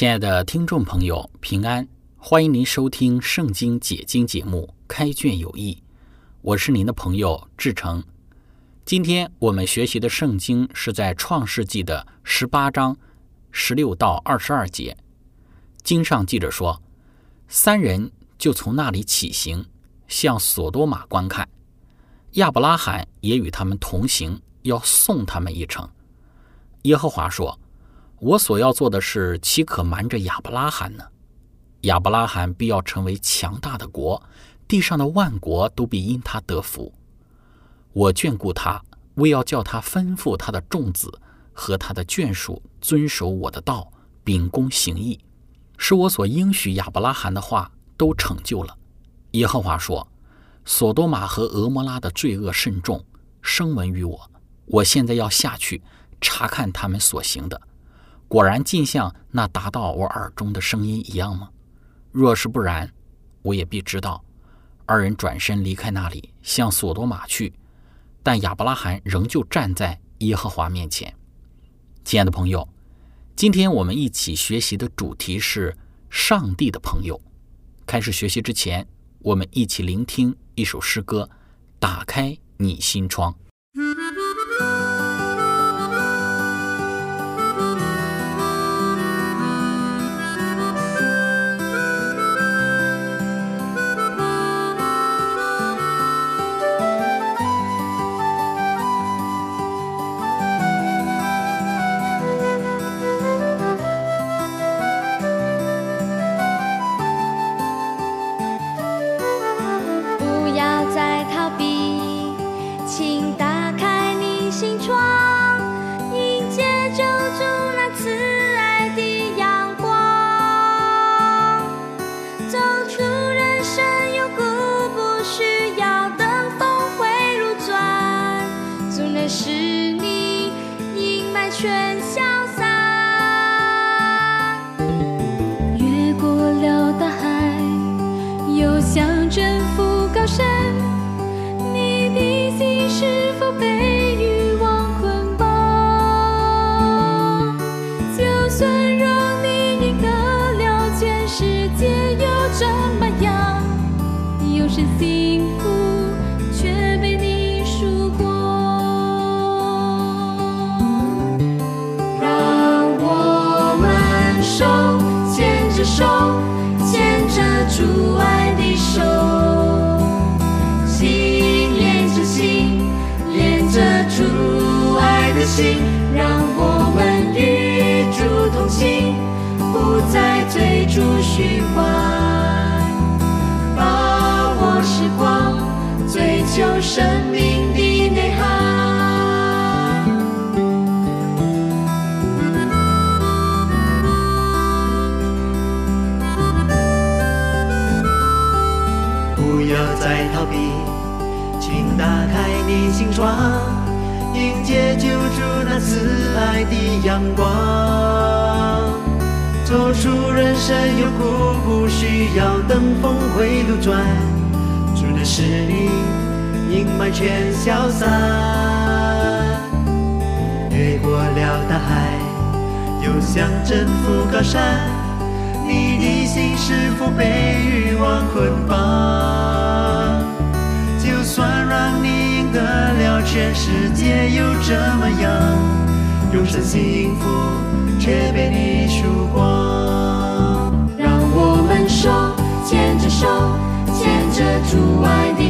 亲爱的听众朋友，平安！欢迎您收听《圣经解经》节目《开卷有益》，我是您的朋友志成。今天我们学习的圣经是在创世纪的十八章十六到二十二节。经上记着说，三人就从那里起行，向索多玛观看。亚伯拉罕也与他们同行，要送他们一程。耶和华说。我所要做的事，岂可瞒着亚伯拉罕呢？亚伯拉罕必要成为强大的国，地上的万国都必因他得福。我眷顾他，为要叫他吩咐他的众子和他的眷属遵守我的道，秉公行义，使我所应许亚伯拉罕的话都成就了。耶和华说：“索多玛和俄摩拉的罪恶甚重，声闻于我。我现在要下去查看他们所行的。”果然尽像那达到我耳中的声音一样吗？若是不然，我也必知道。二人转身离开那里，向索多玛去。但亚伯拉罕仍旧站在耶和华面前。亲爱的朋友，今天我们一起学习的主题是上帝的朋友。开始学习之前，我们一起聆听一首诗歌，打开你心窗。生命的内涵。不要再逃避，请打开你心窗。迎接救主那慈爱的阳光，走出人生有苦，不需要等峰回路转，主的使你阴霾全消散。越过了大海，又想征服高山，你的心是否被欲望捆绑？就算让你赢得了全世界，又怎么样？用真心幸福，却被你输光。让我们手牵着手，牵着主爱的。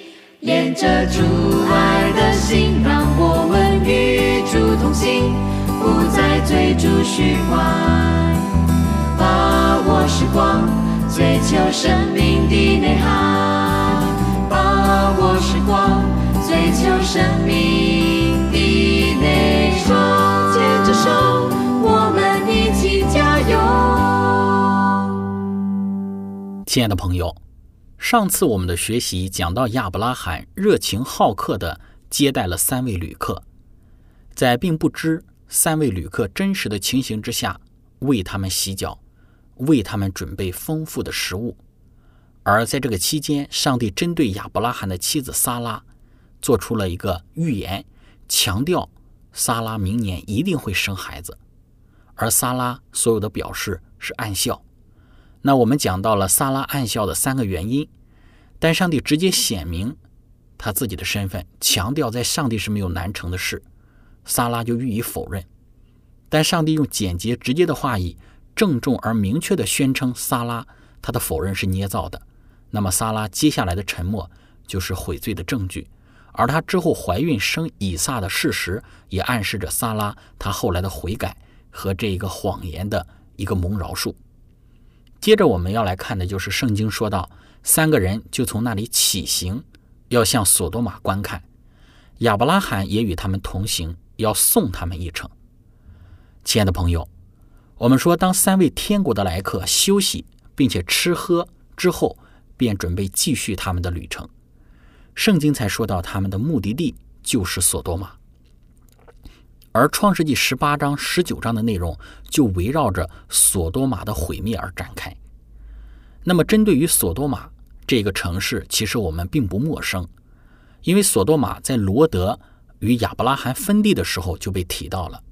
连着主爱的心，让我们与主同行，不再追逐虚幻，把握时光，追求生命的内涵。把握时光，追求生命的内涵。牵着手，我们一起加油。亲爱的朋友。上次我们的学习讲到，亚伯拉罕热情好客地接待了三位旅客，在并不知三位旅客真实的情形之下，为他们洗脚，为他们准备丰富的食物。而在这个期间，上帝针对亚伯拉罕的妻子撒拉做出了一个预言，强调撒拉明年一定会生孩子，而撒拉所有的表示是暗笑。那我们讲到了撒拉暗笑的三个原因，但上帝直接显明他自己的身份，强调在上帝是没有难成的事，撒拉就予以否认。但上帝用简洁直接的话语，郑重而明确地宣称撒拉他的否认是捏造的。那么撒拉接下来的沉默就是悔罪的证据，而她之后怀孕生以撒的事实，也暗示着撒拉她后来的悔改和这一个谎言的一个蒙饶恕。接着我们要来看的就是圣经说到，三个人就从那里起行，要向索多玛观看。亚伯拉罕也与他们同行，要送他们一程。亲爱的朋友，我们说，当三位天国的来客休息并且吃喝之后，便准备继续他们的旅程。圣经才说到他们的目的地就是索多玛。而创世纪十八章、十九章的内容就围绕着索多玛的毁灭而展开。那么，针对于索多玛这个城市，其实我们并不陌生，因为索多玛在罗德与亚伯拉罕分地的时候就被提到了。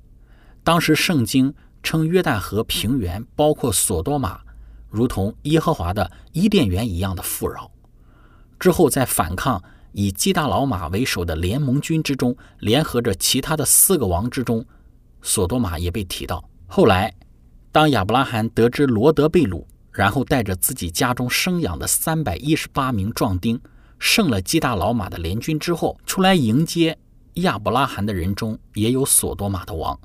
当时圣经称约旦河平原包括索多玛，如同耶和华的伊甸园一样的富饶。之后在反抗。以基大老马为首的联盟军之中，联合着其他的四个王之中，索多玛也被提到。后来，当亚伯拉罕得知罗德被掳，然后带着自己家中生养的三百一十八名壮丁，胜了基大老马的联军之后，出来迎接亚伯拉罕的人中，也有索多玛的王。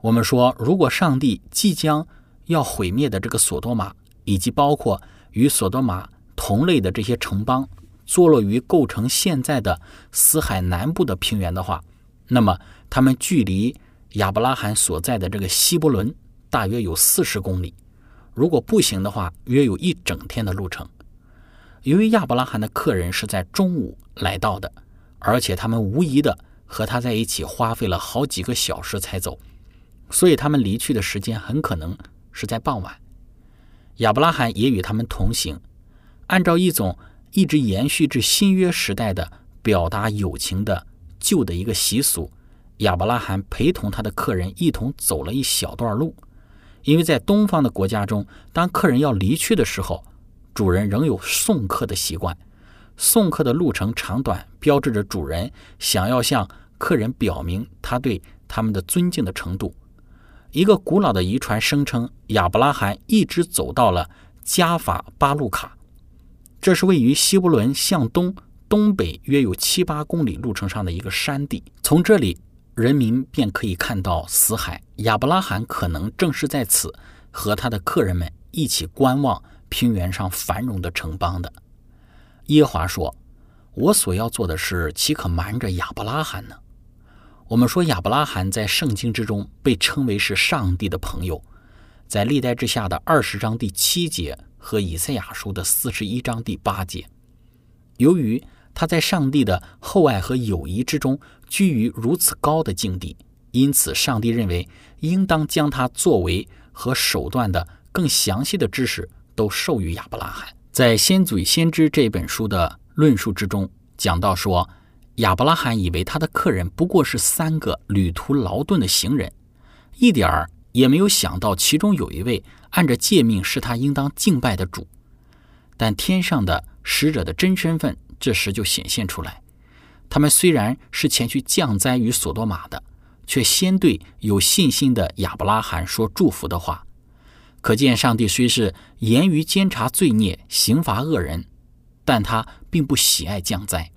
我们说，如果上帝即将要毁灭的这个索多玛，以及包括与索多玛同类的这些城邦，坐落于构成现在的死海南部的平原的话，那么他们距离亚伯拉罕所在的这个希伯伦大约有四十公里。如果步行的话，约有一整天的路程。由于亚伯拉罕的客人是在中午来到的，而且他们无疑的和他在一起花费了好几个小时才走，所以他们离去的时间很可能是在傍晚。亚伯拉罕也与他们同行，按照一种。一直延续至新约时代的表达友情的旧的一个习俗，亚伯拉罕陪同他的客人一同走了一小段路，因为在东方的国家中，当客人要离去的时候，主人仍有送客的习惯。送客的路程长短，标志着主人想要向客人表明他对他们的尊敬的程度。一个古老的遗传声称，亚伯拉罕一直走到了加法巴路卡。这是位于西伯伦向东东北约有七八公里路程上的一个山地。从这里，人民便可以看到死海。亚伯拉罕可能正是在此和他的客人们一起观望平原上繁荣的城邦的。耶华说：“我所要做的事，岂可瞒着亚伯拉罕呢？”我们说，亚伯拉罕在圣经之中被称为是上帝的朋友，在历代之下的二十章第七节。和以赛亚书的四十一章第八节，由于他在上帝的厚爱和友谊之中居于如此高的境地，因此上帝认为应当将他作为和手段的更详细的知识都授予亚伯拉罕。在《先祖与先知》这本书的论述之中，讲到说，亚伯拉罕以为他的客人不过是三个旅途劳顿的行人，一点儿也没有想到其中有一位按着诫命是他应当敬拜的主。但天上的使者的真身份这时就显现出来，他们虽然是前去降灾于索多玛的，却先对有信心的亚伯拉罕说祝福的话。可见上帝虽是严于监察罪孽、刑罚恶人，但他并不喜爱降灾。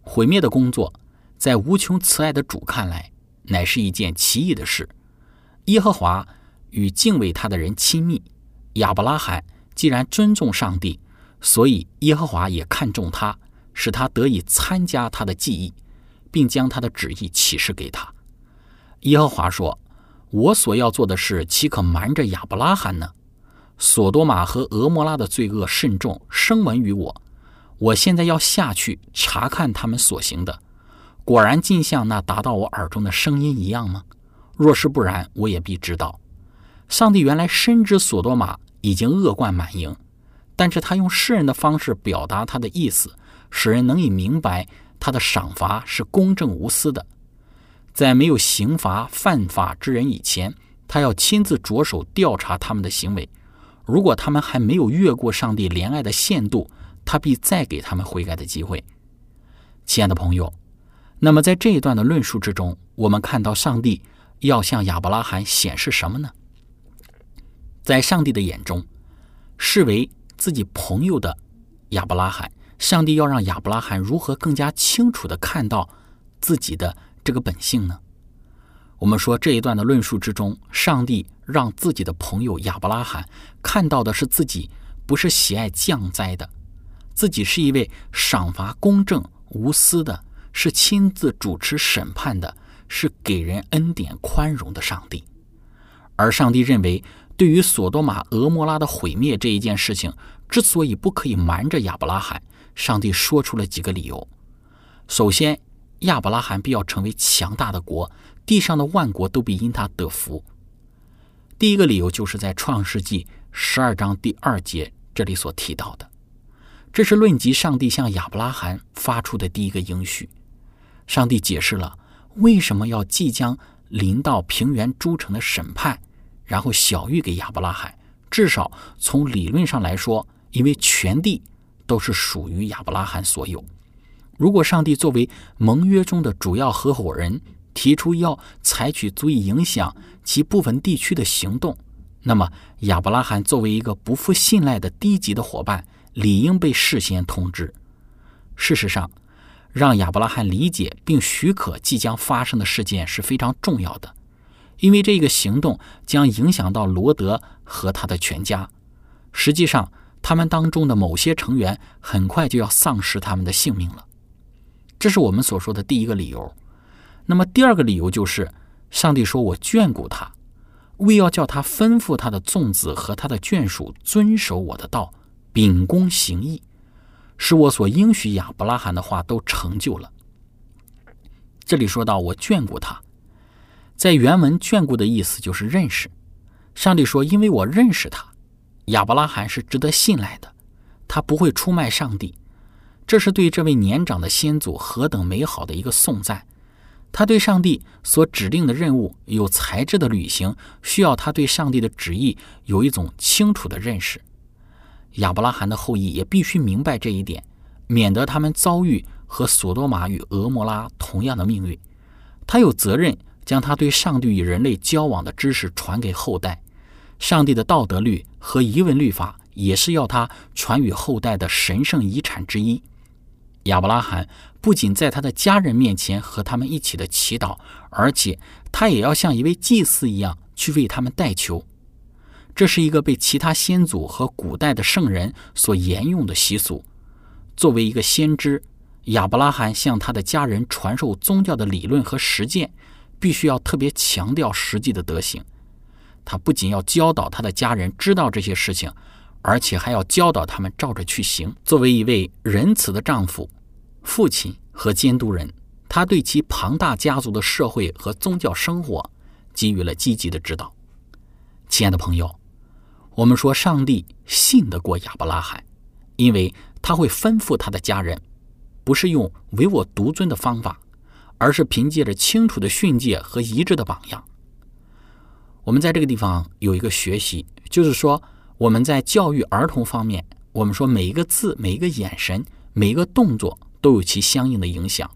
毁灭的工作，在无穷慈爱的主看来，乃是一件奇异的事。耶和华与敬畏他的人亲密。亚伯拉罕既然尊重上帝，所以耶和华也看重他，使他得以参加他的记忆，并将他的旨意启示给他。耶和华说：“我所要做的事，岂可瞒着亚伯拉罕呢？索多玛和俄摩拉的罪恶甚重，声闻于我。”我现在要下去查看他们所行的，果然竟像那达到我耳中的声音一样吗？若是不然，我也必知道。上帝原来深知索多玛已经恶贯满盈，但是他用世人的方式表达他的意思，使人能以明白他的赏罚是公正无私的。在没有刑罚犯法之人以前，他要亲自着手调查他们的行为。如果他们还没有越过上帝怜爱的限度，他必再给他们悔改的机会，亲爱的朋友。那么，在这一段的论述之中，我们看到上帝要向亚伯拉罕显示什么呢？在上帝的眼中，视为自己朋友的亚伯拉罕，上帝要让亚伯拉罕如何更加清楚的看到自己的这个本性呢？我们说这一段的论述之中，上帝让自己的朋友亚伯拉罕看到的是自己不是喜爱降灾的。自己是一位赏罚公正无私的，是亲自主持审判的，是给人恩典宽容的上帝。而上帝认为，对于索多玛、俄摩拉的毁灭这一件事情，之所以不可以瞒着亚伯拉罕，上帝说出了几个理由。首先，亚伯拉罕必要成为强大的国，地上的万国都必因他得福。第一个理由就是在创世纪十二章第二节这里所提到的。这是论及上帝向亚伯拉罕发出的第一个应许。上帝解释了为什么要即将临到平原诸城的审判，然后小玉给亚伯拉罕。至少从理论上来说，因为全地都是属于亚伯拉罕所有。如果上帝作为盟约中的主要合伙人提出要采取足以影响其部分地区的行动，那么亚伯拉罕作为一个不负信赖的低级的伙伴。理应被事先通知。事实上，让亚伯拉罕理解并许可即将发生的事件是非常重要的，因为这个行动将影响到罗德和他的全家。实际上，他们当中的某些成员很快就要丧失他们的性命了。这是我们所说的第一个理由。那么，第二个理由就是，上帝说：“我眷顾他，为要叫他吩咐他的众子和他的眷属遵守我的道。”秉公行义，使我所应许亚伯拉罕的话都成就了。这里说到我眷顾他，在原文“眷顾”的意思就是认识。上帝说：“因为我认识他，亚伯拉罕是值得信赖的，他不会出卖上帝。”这是对这位年长的先祖何等美好的一个颂赞！他对上帝所指定的任务有才智的履行，需要他对上帝的旨意有一种清楚的认识。亚伯拉罕的后裔也必须明白这一点，免得他们遭遇和索多玛与俄摩拉同样的命运。他有责任将他对上帝与人类交往的知识传给后代。上帝的道德律和遗文律法也是要他传与后代的神圣遗产之一。亚伯拉罕不仅在他的家人面前和他们一起的祈祷，而且他也要像一位祭司一样去为他们代求。这是一个被其他先祖和古代的圣人所沿用的习俗。作为一个先知，亚伯拉罕向他的家人传授宗教的理论和实践，必须要特别强调实际的德行。他不仅要教导他的家人知道这些事情，而且还要教导他们照着去行。作为一位仁慈的丈夫、父亲和监督人，他对其庞大家族的社会和宗教生活给予了积极的指导。亲爱的朋友。我们说，上帝信得过亚伯拉罕，因为他会吩咐他的家人，不是用唯我独尊的方法，而是凭借着清楚的训诫和一致的榜样。我们在这个地方有一个学习，就是说我们在教育儿童方面，我们说每一个字、每一个眼神、每一个动作都有其相应的影响。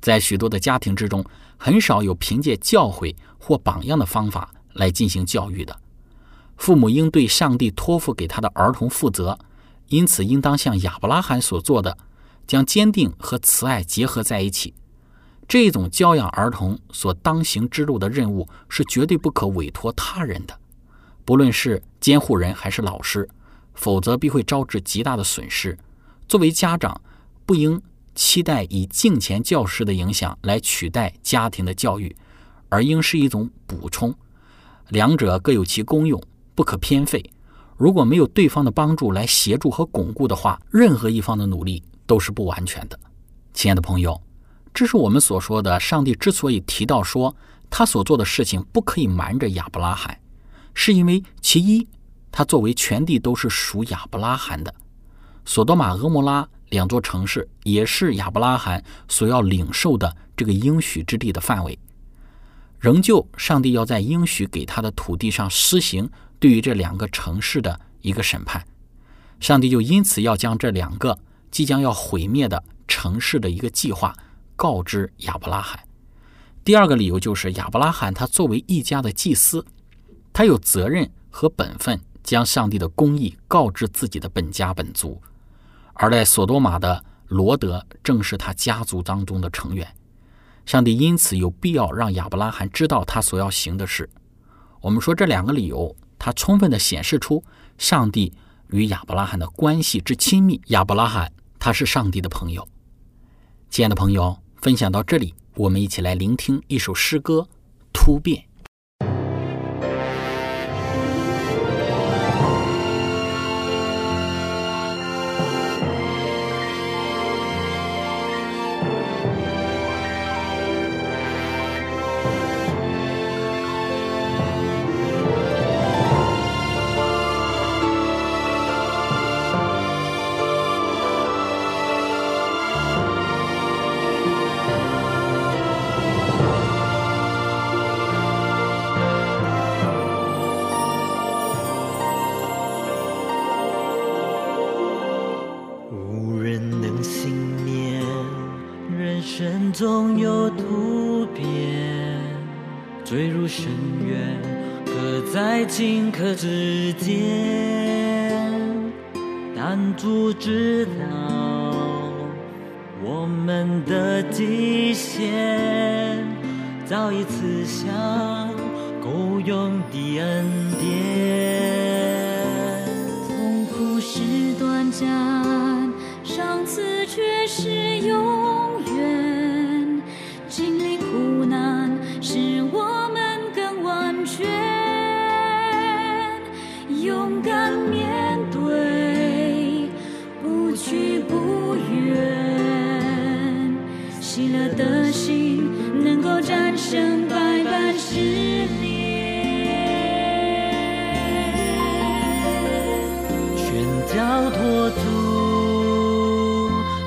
在许多的家庭之中，很少有凭借教诲或榜样的方法来进行教育的。父母应对上帝托付给他的儿童负责，因此应当像亚伯拉罕所做的，将坚定和慈爱结合在一起。这种教养儿童所当行之路的任务是绝对不可委托他人的，不论是监护人还是老师，否则必会招致极大的损失。作为家长，不应期待以敬前教师的影响来取代家庭的教育，而应是一种补充，两者各有其功用。不可偏废。如果没有对方的帮助来协助和巩固的话，任何一方的努力都是不完全的。亲爱的朋友，这是我们所说的，上帝之所以提到说他所做的事情不可以瞒着亚伯拉罕，是因为其一，他作为全地都是属亚伯拉罕的，索多玛、俄摩拉两座城市也是亚伯拉罕所要领受的这个应许之地的范围。仍旧，上帝要在应许给他的土地上施行。对于这两个城市的一个审判，上帝就因此要将这两个即将要毁灭的城市的一个计划告知亚伯拉罕。第二个理由就是亚伯拉罕他作为一家的祭司，他有责任和本分将上帝的公义告知自己的本家本族，而在索多玛的罗德正是他家族当中的成员。上帝因此有必要让亚伯拉罕知道他所要行的事。我们说这两个理由。它充分的显示出上帝与亚伯拉罕的关系之亲密。亚伯拉罕他是上帝的朋友。亲爱的朋友，分享到这里，我们一起来聆听一首诗歌《突变》。主知道我们的极限，早已赐下够用的恩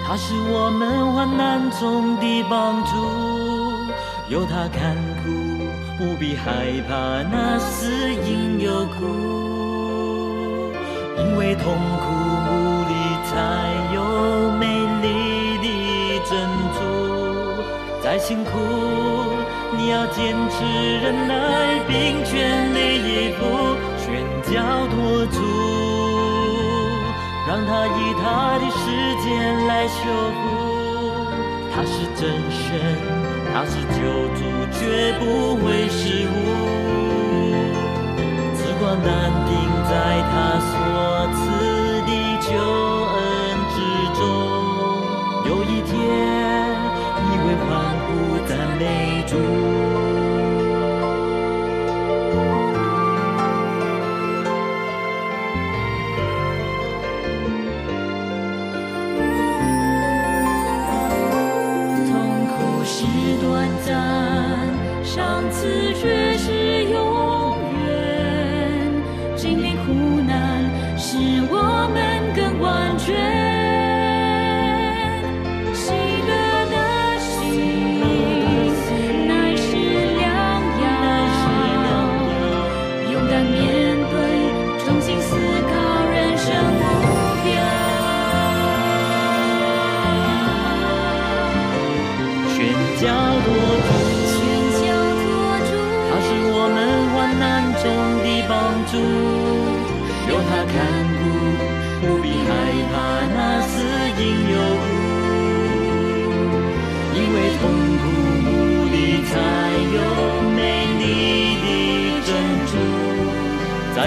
他是我们患难中的帮助，有他看顾，不必害怕那死因有苦，因为痛苦里才有美丽的珍珠。再辛苦，你要坚持忍耐，并全力以赴，全交托主。让他以他的时间来修复，他是真神，他是救主，绝不会失误。此光难定在他所赐的救恩之中，有一天你会欢呼赞美主。此去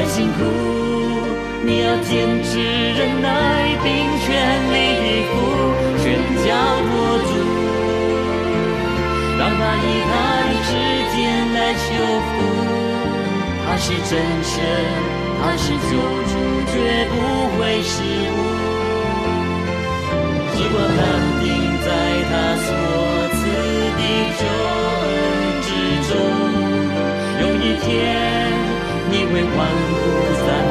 辛苦，你要坚持忍耐，并全力以赴，全交托主，让他以他的时间来修复。他是真神，他是救主，绝不会失误。时光安定在他所赐的救恩之中，有一天你会欢呼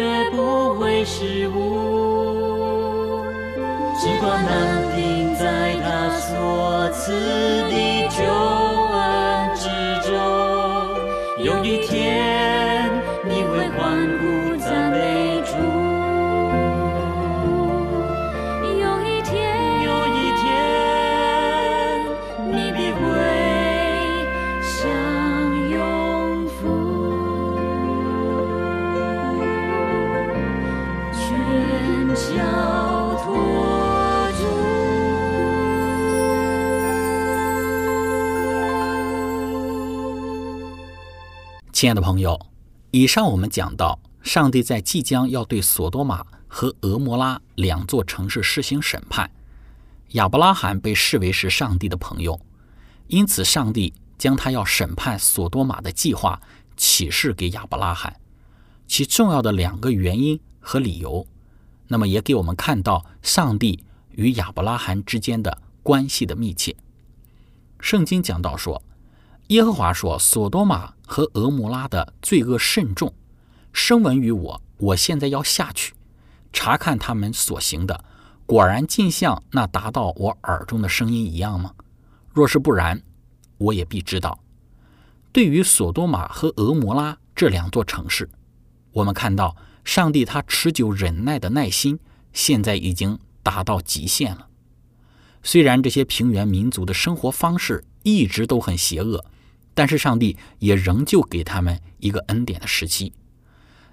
绝不会失误。只管安定在他所赐的救亲爱的朋友，以上我们讲到，上帝在即将要对索多玛和俄摩拉两座城市施行审判。亚伯拉罕被视为是上帝的朋友，因此上帝将他要审判索多玛的计划启示给亚伯拉罕。其重要的两个原因和理由，那么也给我们看到上帝与亚伯拉罕之间的关系的密切。圣经讲到说，耶和华说：“索多玛和俄摩拉的罪恶甚重，声闻于我，我现在要下去查看他们所行的，果然尽像那达到我耳中的声音一样吗？若是不然，我也必知道。”对于索多玛和俄摩拉这两座城市，我们看到上帝他持久忍耐的耐心，现在已经达到极限了。虽然这些平原民族的生活方式一直都很邪恶，但是上帝也仍旧给他们一个恩典的时期。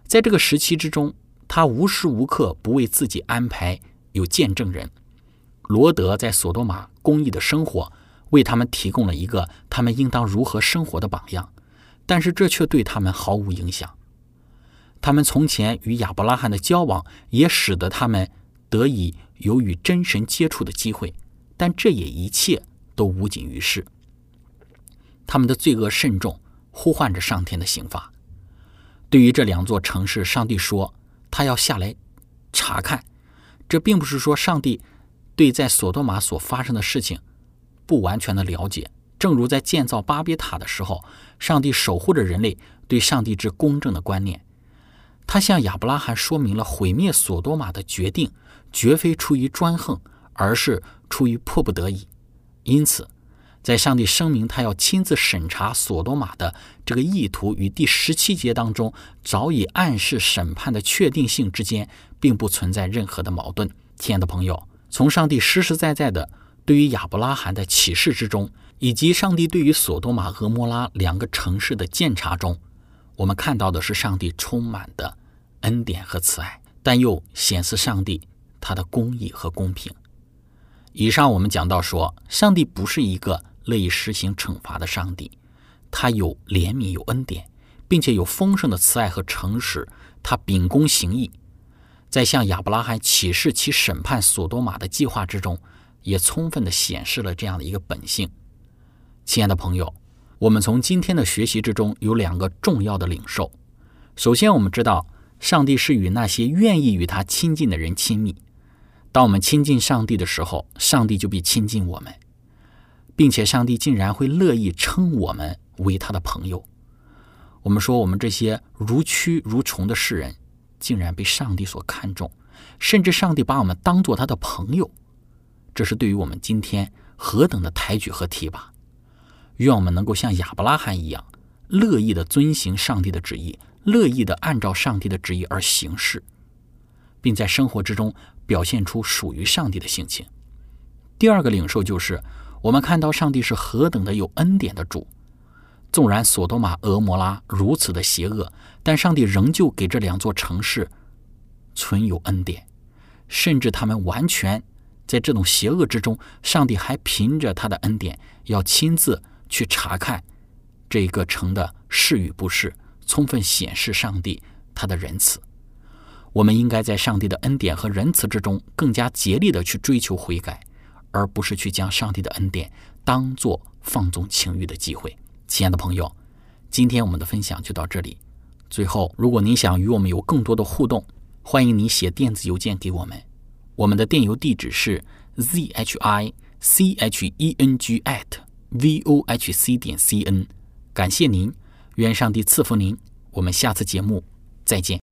在这个时期之中，他无时无刻不为自己安排有见证人。罗德在索多玛公益的生活，为他们提供了一个他们应当如何生活的榜样，但是这却对他们毫无影响。他们从前与亚伯拉罕的交往，也使得他们得以有与真神接触的机会，但这也一切都无济于事。他们的罪恶甚重，呼唤着上天的刑罚。对于这两座城市，上帝说他要下来查看。这并不是说上帝对在索多玛所发生的事情不完全的了解。正如在建造巴别塔的时候，上帝守护着人类对上帝之公正的观念。他向亚伯拉罕说明了毁灭索多玛的决定，绝非出于专横，而是出于迫不得已。因此，在上帝声明他要亲自审查索多玛的这个意图与第十七节当中早已暗示审判的确定性之间，并不存在任何的矛盾。亲爱的朋友，从上帝实实在在的对于亚伯拉罕的启示之中，以及上帝对于索多玛和摩拉两个城市的鉴察中，我们看到的是上帝充满的恩典和慈爱，但又显示上帝他的公义和公平。以上我们讲到说，上帝不是一个乐意实行惩罚的上帝，他有怜悯有恩典，并且有丰盛的慈爱和诚实，他秉公行义，在向亚伯拉罕启示其审判索多玛的计划之中，也充分的显示了这样的一个本性。亲爱的朋友，我们从今天的学习之中有两个重要的领受。首先，我们知道上帝是与那些愿意与他亲近的人亲密。当我们亲近上帝的时候，上帝就必亲近我们，并且上帝竟然会乐意称我们为他的朋友。我们说，我们这些如蛆如虫的世人，竟然被上帝所看重，甚至上帝把我们当做他的朋友，这是对于我们今天何等的抬举和提拔！愿我们能够像亚伯拉罕一样，乐意的遵行上帝的旨意，乐意的按照上帝的旨意而行事，并在生活之中表现出属于上帝的性情。第二个领受就是，我们看到上帝是何等的有恩典的主。纵然索多玛、俄摩拉如此的邪恶，但上帝仍旧给这两座城市存有恩典，甚至他们完全在这种邪恶之中，上帝还凭着他的恩典，要亲自去查看这一个城的是与不是，充分显示上帝他的仁慈。我们应该在上帝的恩典和仁慈之中，更加竭力的去追求悔改，而不是去将上帝的恩典当做放纵情欲的机会。亲爱的朋友，今天我们的分享就到这里。最后，如果您想与我们有更多的互动，欢迎你写电子邮件给我们。我们的电邮地址是 z h i c h e n g at v o h c 点 c n。感谢您，愿上帝赐福您。我们下次节目再见。